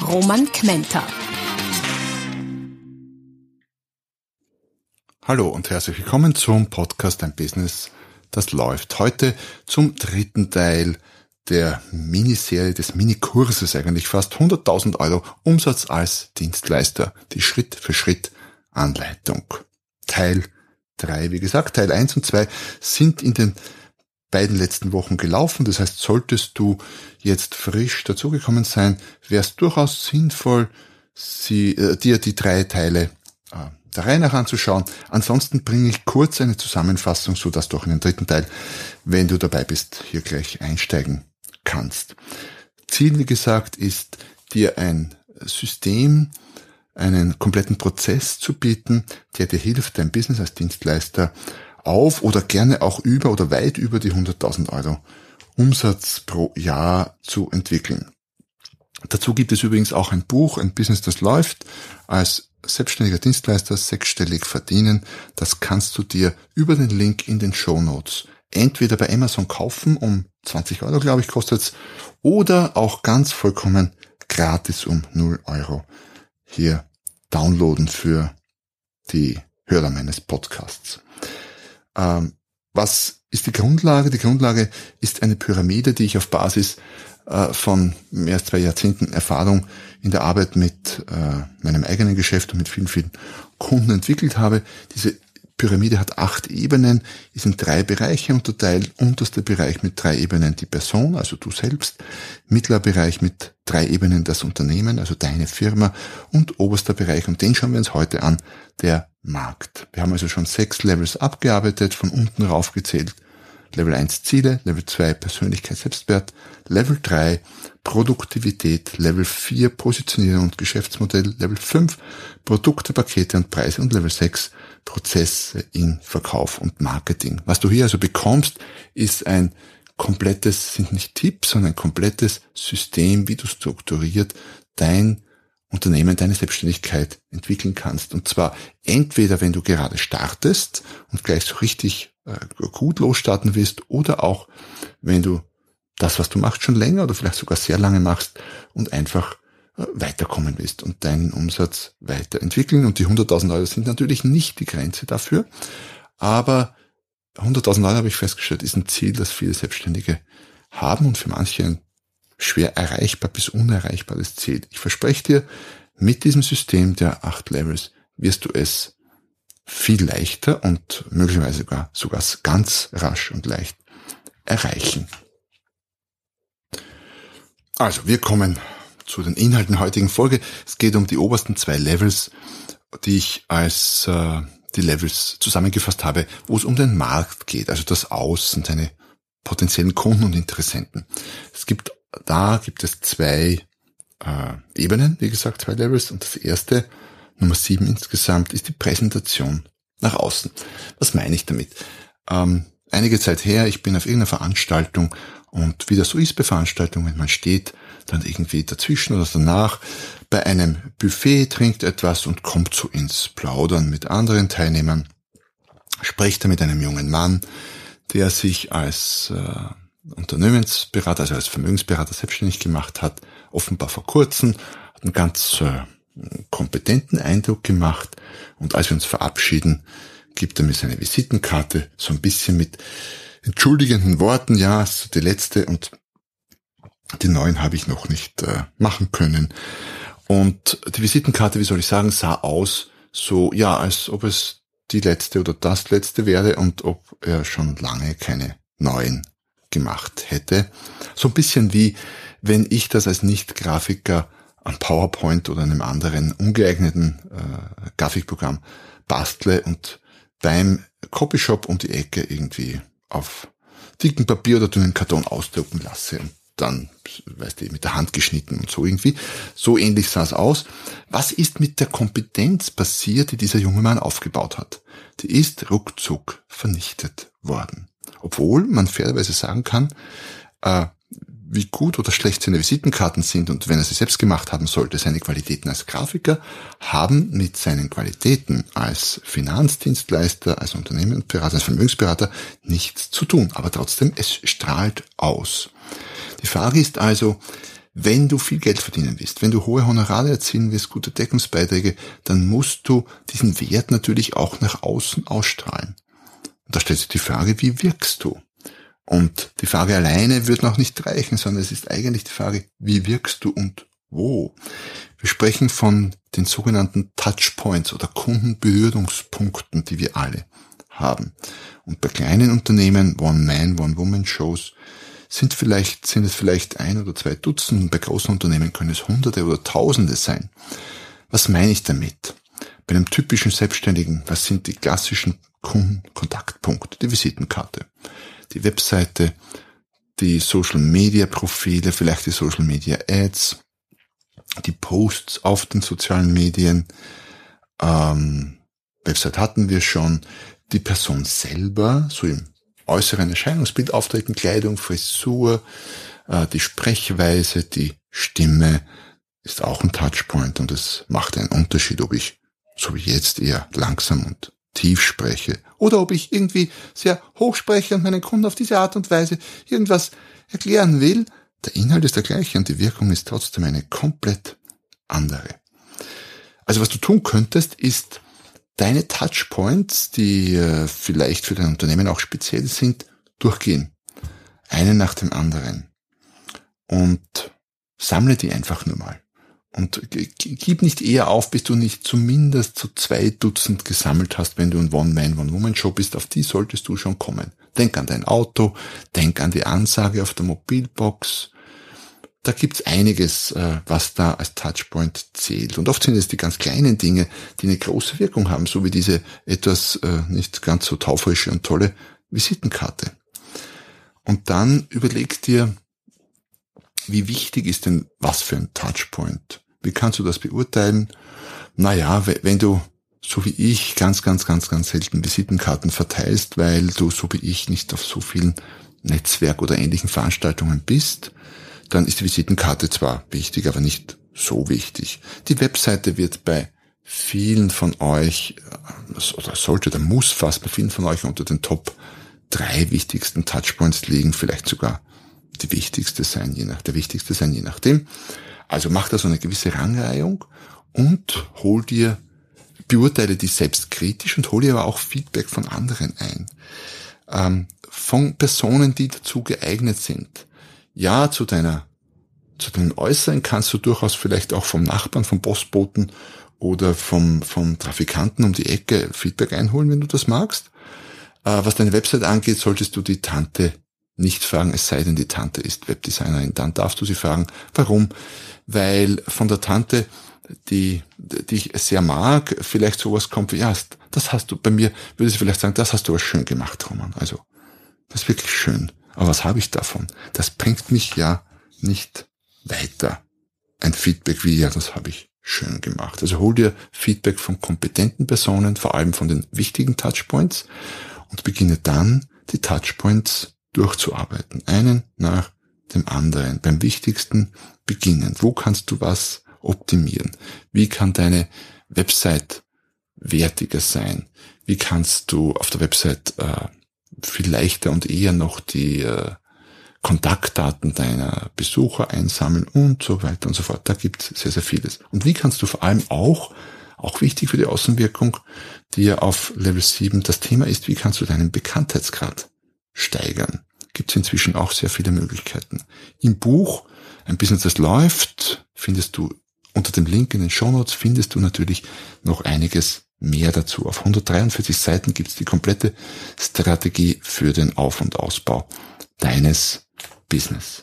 Roman Kmenter. Hallo und herzlich willkommen zum Podcast Ein Business, das läuft. Heute zum dritten Teil der Miniserie des Minikurses eigentlich fast 100.000 Euro Umsatz als Dienstleister. Die Schritt für Schritt Anleitung. Teil 3. Wie gesagt, Teil 1 und 2 sind in den beiden letzten Wochen gelaufen. Das heißt, solltest du jetzt frisch dazugekommen sein, wäre es durchaus sinnvoll, sie, äh, dir die drei Teile äh, der Reihe nach anzuschauen. Ansonsten bringe ich kurz eine Zusammenfassung, so dass du auch in den dritten Teil, wenn du dabei bist, hier gleich einsteigen kannst. Ziel, wie gesagt, ist dir ein System, einen kompletten Prozess zu bieten, der dir hilft, dein Business als Dienstleister auf oder gerne auch über oder weit über die 100.000 Euro Umsatz pro Jahr zu entwickeln. Dazu gibt es übrigens auch ein Buch, ein Business, das läuft, als selbstständiger Dienstleister sechsstellig verdienen. Das kannst du dir über den Link in den Show Notes entweder bei Amazon kaufen, um 20 Euro, glaube ich, kostet's, oder auch ganz vollkommen gratis um 0 Euro hier downloaden für die Hörer meines Podcasts. Ähm, was ist die Grundlage? Die Grundlage ist eine Pyramide, die ich auf Basis äh, von mehr als zwei Jahrzehnten Erfahrung in der Arbeit mit äh, meinem eigenen Geschäft und mit vielen, vielen Kunden entwickelt habe. Diese Pyramide hat acht Ebenen, ist in drei Bereiche unterteilt. Unterster Bereich mit drei Ebenen die Person, also du selbst. Mittlerer Bereich mit drei Ebenen das Unternehmen, also deine Firma. Und oberster Bereich, und den schauen wir uns heute an, der Markt. Wir haben also schon sechs Levels abgearbeitet, von unten raufgezählt. Level 1 Ziele, Level 2 Persönlichkeit, Selbstwert, Level 3 Produktivität, Level 4 Positionierung und Geschäftsmodell, Level 5 Produkte, Pakete und Preise und Level 6 Prozesse in Verkauf und Marketing. Was du hier also bekommst, ist ein komplettes, sind nicht Tipps, sondern ein komplettes System, wie du strukturiert dein Unternehmen, deine Selbstständigkeit entwickeln kannst. Und zwar entweder, wenn du gerade startest und gleich so richtig äh, gut losstarten willst, oder auch, wenn du das, was du machst, schon länger oder vielleicht sogar sehr lange machst und einfach weiterkommen willst und deinen Umsatz weiterentwickeln. Und die 100.000 Euro sind natürlich nicht die Grenze dafür, aber 100.000 Euro habe ich festgestellt, ist ein Ziel, das viele Selbstständige haben und für manche ein schwer erreichbar bis unerreichbares Ziel. Ich verspreche dir, mit diesem System der acht Levels wirst du es viel leichter und möglicherweise sogar, sogar ganz rasch und leicht erreichen. Also, wir kommen zu den Inhalten der heutigen Folge. Es geht um die obersten zwei Levels, die ich als äh, die Levels zusammengefasst habe, wo es um den Markt geht, also das Außen, seine potenziellen Kunden und Interessenten. Es gibt da gibt es zwei äh, Ebenen, wie gesagt, zwei Levels. Und das erste, Nummer sieben insgesamt, ist die Präsentation nach außen. Was meine ich damit? Ähm, einige Zeit her, ich bin auf irgendeiner Veranstaltung und wie das so ist bei Veranstaltungen, man steht, dann irgendwie dazwischen oder danach. Bei einem Buffet, trinkt etwas und kommt so ins Plaudern mit anderen Teilnehmern, spricht er mit einem jungen Mann, der sich als äh, Unternehmensberater, also als Vermögensberater selbstständig gemacht hat, offenbar vor kurzem, hat einen ganz äh, kompetenten Eindruck gemacht. Und als wir uns verabschieden, gibt er mir seine Visitenkarte so ein bisschen mit entschuldigenden Worten, ja, so die letzte und die neuen habe ich noch nicht äh, machen können. Und die Visitenkarte, wie soll ich sagen, sah aus so, ja, als ob es die letzte oder das letzte wäre und ob er schon lange keine neuen gemacht hätte. So ein bisschen wie wenn ich das als Nicht-Grafiker am PowerPoint oder einem anderen ungeeigneten äh, Grafikprogramm bastle und beim Copyshop um die Ecke irgendwie auf dicken Papier oder dünnen Karton ausdrucken lasse und dann, weißt du, mit der Hand geschnitten und so irgendwie. So ähnlich sah es aus. Was ist mit der Kompetenz passiert, die dieser junge Mann aufgebaut hat? Die ist ruckzuck vernichtet worden. Obwohl man fairerweise sagen kann, äh, wie gut oder schlecht seine Visitenkarten sind und wenn er sie selbst gemacht haben sollte, seine Qualitäten als Grafiker, haben mit seinen Qualitäten als Finanzdienstleister, als Unternehmensberater, als Vermögensberater nichts zu tun. Aber trotzdem, es strahlt aus. Die Frage ist also, wenn du viel Geld verdienen willst, wenn du hohe Honorare erzielen willst, gute Deckungsbeiträge, dann musst du diesen Wert natürlich auch nach außen ausstrahlen. Und da stellt sich die Frage, wie wirkst du? Und die Frage alleine wird noch nicht reichen, sondern es ist eigentlich die Frage, wie wirkst du und wo? Wir sprechen von den sogenannten Touchpoints oder Kundenberührungspunkten, die wir alle haben. Und bei kleinen Unternehmen, One-Man, One-Woman-Shows, sind vielleicht, sind es vielleicht ein oder zwei Dutzend bei großen Unternehmen können es Hunderte oder Tausende sein. Was meine ich damit? Bei einem typischen Selbstständigen, was sind die klassischen Kundenkontaktpunkte? Die Visitenkarte die Webseite, die Social Media Profile, vielleicht die Social Media Ads, die Posts auf den sozialen Medien, ähm, Website hatten wir schon, die Person selber, so im äußeren Erscheinungsbild auftreten, Kleidung, Frisur, äh, die Sprechweise, die Stimme ist auch ein Touchpoint und es macht einen Unterschied, ob ich so wie jetzt eher langsam und tief spreche oder ob ich irgendwie sehr hoch spreche und meinen Kunden auf diese Art und Weise irgendwas erklären will. Der Inhalt ist der gleiche und die Wirkung ist trotzdem eine komplett andere. Also was du tun könntest, ist deine Touchpoints, die äh, vielleicht für dein Unternehmen auch speziell sind, durchgehen. Einen nach dem anderen. Und sammle die einfach nur mal. Und gib nicht eher auf, bis du nicht zumindest zu zwei Dutzend gesammelt hast, wenn du ein One-Man, One-Woman-Show bist. Auf die solltest du schon kommen. Denk an dein Auto, denk an die Ansage auf der Mobilbox. Da gibt's einiges, äh, was da als Touchpoint zählt. Und oft sind es die ganz kleinen Dinge, die eine große Wirkung haben, so wie diese etwas äh, nicht ganz so taufrische und tolle Visitenkarte. Und dann überleg dir, wie wichtig ist denn was für ein Touchpoint? Wie kannst du das beurteilen? Naja, wenn du so wie ich ganz, ganz, ganz, ganz selten Visitenkarten verteilst, weil du so wie ich nicht auf so vielen Netzwerk- oder ähnlichen Veranstaltungen bist, dann ist die Visitenkarte zwar wichtig, aber nicht so wichtig. Die Webseite wird bei vielen von euch, äh, oder sollte oder muss fast bei vielen von euch unter den Top drei wichtigsten Touchpoints liegen, vielleicht sogar die wichtigste sein, je nach, der wichtigste sein, je nachdem. Also mach da so eine gewisse Rangreihung und hol dir, beurteile dich selbst kritisch und hol dir aber auch Feedback von anderen ein. Ähm, von Personen, die dazu geeignet sind. Ja, zu deiner, zu deinem Äußeren kannst du durchaus vielleicht auch vom Nachbarn, vom Postboten oder vom, vom Trafikanten um die Ecke Feedback einholen, wenn du das magst. Äh, was deine Website angeht, solltest du die Tante nicht fragen, es sei denn, die Tante ist Webdesignerin. Dann darfst du sie fragen. Warum? Weil von der Tante, die, die ich sehr mag, vielleicht sowas kommt wie, ja, das hast du, bei mir würde sie vielleicht sagen, das hast du aber schön gemacht, Roman. Also, das ist wirklich schön. Aber was habe ich davon? Das bringt mich ja nicht weiter. Ein Feedback wie, ja, das habe ich schön gemacht. Also hol dir Feedback von kompetenten Personen, vor allem von den wichtigen Touchpoints und beginne dann die Touchpoints durchzuarbeiten, einen nach dem anderen, beim wichtigsten beginnen. Wo kannst du was optimieren? Wie kann deine Website wertiger sein? Wie kannst du auf der Website äh, viel leichter und eher noch die äh, Kontaktdaten deiner Besucher einsammeln und so weiter und so fort. Da gibt es sehr, sehr vieles. Und wie kannst du vor allem auch, auch wichtig für die Außenwirkung, die ja auf Level 7 das Thema ist, wie kannst du deinen Bekanntheitsgrad steigern. Gibt es inzwischen auch sehr viele Möglichkeiten. Im Buch Ein Business, das läuft, findest du unter dem Link in den Show Notes findest du natürlich noch einiges mehr dazu. Auf 143 Seiten gibt es die komplette Strategie für den Auf- und Ausbau deines Business.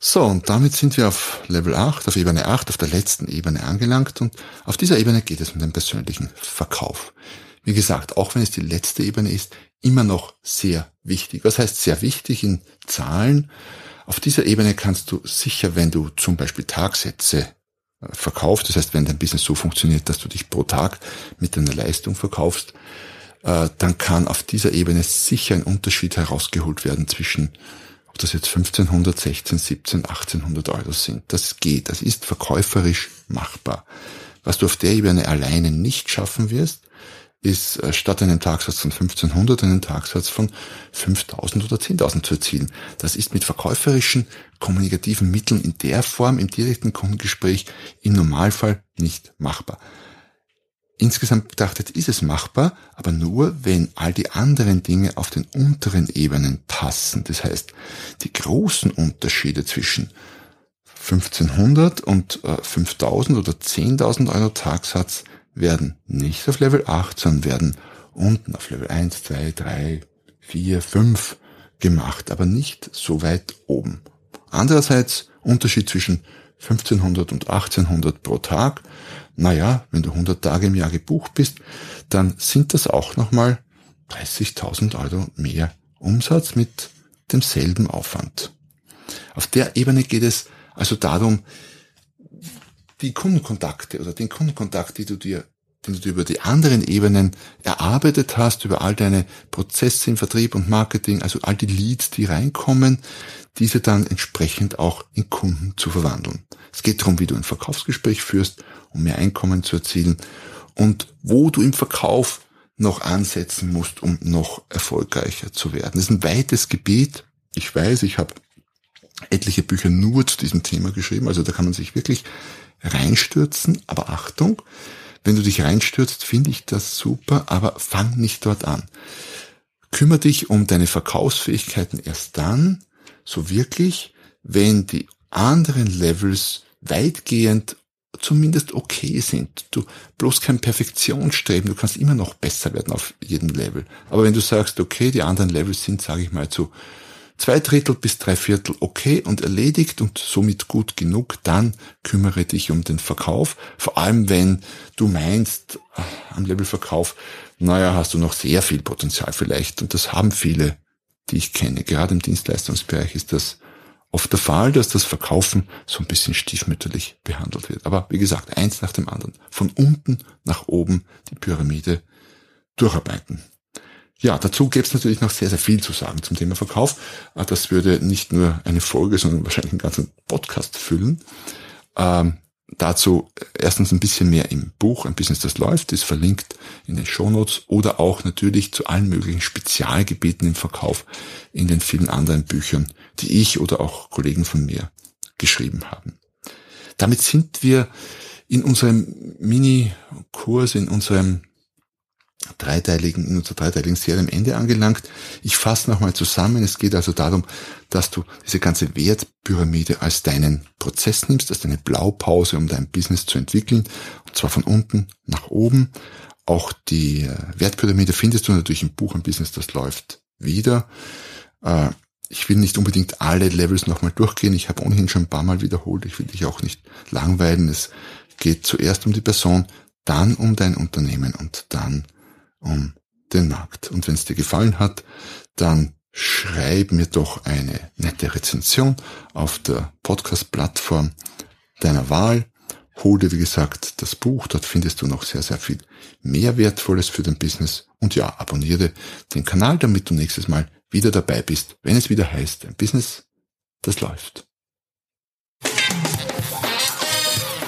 So, und damit sind wir auf Level 8, auf Ebene 8, auf der letzten Ebene angelangt und auf dieser Ebene geht es um den persönlichen Verkauf. wie gesagt, auch wenn es die letzte Ebene ist, immer noch sehr wichtig. Was heißt sehr wichtig in Zahlen? Auf dieser Ebene kannst du sicher, wenn du zum Beispiel Tagsätze verkaufst, das heißt, wenn dein Business so funktioniert, dass du dich pro Tag mit deiner Leistung verkaufst, äh, dann kann auf dieser Ebene sicher ein Unterschied herausgeholt werden zwischen ob das jetzt 1500, 16, 17, 1800 Euro sind. Das geht, das ist verkäuferisch machbar. Was du auf der Ebene alleine nicht schaffen wirst, ist äh, statt einem Tagsatz von 1500 einen Tagsatz von 5000 oder 10.000 zu erzielen. Das ist mit verkäuferischen, kommunikativen Mitteln in der Form im direkten Kundengespräch im Normalfall nicht machbar. Insgesamt betrachtet ist es machbar, aber nur, wenn all die anderen Dinge auf den unteren Ebenen passen. Das heißt, die großen Unterschiede zwischen 1500 und 5000 oder 10.000 Euro Tagsatz werden nicht auf Level 8, sondern werden unten auf Level 1, 2, 3, 4, 5 gemacht, aber nicht so weit oben. Andererseits Unterschied zwischen 1500 und 1800 pro Tag. Naja, wenn du 100 Tage im Jahr gebucht bist, dann sind das auch nochmal 30.000 Euro mehr Umsatz mit demselben Aufwand. Auf der Ebene geht es also darum, die Kundenkontakte oder den Kundenkontakt, die du dir den du dir über die anderen Ebenen erarbeitet hast, über all deine Prozesse im Vertrieb und Marketing, also all die Leads, die reinkommen, diese dann entsprechend auch in Kunden zu verwandeln. Es geht darum, wie du ein Verkaufsgespräch führst, um mehr Einkommen zu erzielen und wo du im Verkauf noch ansetzen musst, um noch erfolgreicher zu werden. Das ist ein weites Gebiet. Ich weiß, ich habe etliche Bücher nur zu diesem Thema geschrieben, also da kann man sich wirklich reinstürzen, aber Achtung, wenn du dich reinstürzt, finde ich das super, aber fang nicht dort an. Kümmer dich um deine Verkaufsfähigkeiten erst dann, so wirklich, wenn die anderen Levels weitgehend zumindest okay sind. Du bloß kein Perfektionsstreben, du kannst immer noch besser werden auf jedem Level. Aber wenn du sagst, okay, die anderen Levels sind, sage ich mal, zu zwei Drittel bis drei Viertel okay und erledigt und somit gut genug, dann kümmere dich um den Verkauf. Vor allem, wenn du meinst, ah, am Level Verkauf, naja, hast du noch sehr viel Potenzial vielleicht. Und das haben viele, die ich kenne. Gerade im Dienstleistungsbereich ist das oft der Fall, dass das Verkaufen so ein bisschen stiefmütterlich behandelt wird. Aber wie gesagt, eins nach dem anderen. Von unten nach oben die Pyramide durcharbeiten. Ja, dazu gäbe es natürlich noch sehr, sehr viel zu sagen zum Thema Verkauf. Ah, das würde nicht nur eine Folge, sondern wahrscheinlich einen ganzen Podcast füllen. Ähm, dazu erstens ein bisschen mehr im Buch, ein Business, das läuft, ist verlinkt in den Shownotes oder auch natürlich zu allen möglichen Spezialgebieten im Verkauf in den vielen anderen Büchern, die ich oder auch Kollegen von mir geschrieben haben. Damit sind wir in unserem Mini-Kurs, in unserem dreiteiligen, in unserer dreiteiligen Serie am Ende angelangt. Ich fasse nochmal zusammen. Es geht also darum, dass du diese ganze Wertpyramide als deinen Prozess nimmst, als deine Blaupause, um dein Business zu entwickeln. Und zwar von unten nach oben. Auch die äh, Wertpyramide findest du natürlich im Buch ein Business, das läuft wieder. Äh, ich will nicht unbedingt alle Levels nochmal durchgehen. Ich habe ohnehin schon ein paar Mal wiederholt. Ich will dich auch nicht langweilen. Es geht zuerst um die Person, dann um dein Unternehmen und dann um den Markt. Und wenn es dir gefallen hat, dann schreib mir doch eine nette Rezension auf der Podcast-Plattform deiner Wahl. Hol dir, wie gesagt, das Buch. Dort findest du noch sehr, sehr viel mehr Wertvolles für dein Business. Und ja, abonniere den Kanal, damit du nächstes Mal wieder dabei bist, wenn es wieder heißt, ein Business, das läuft.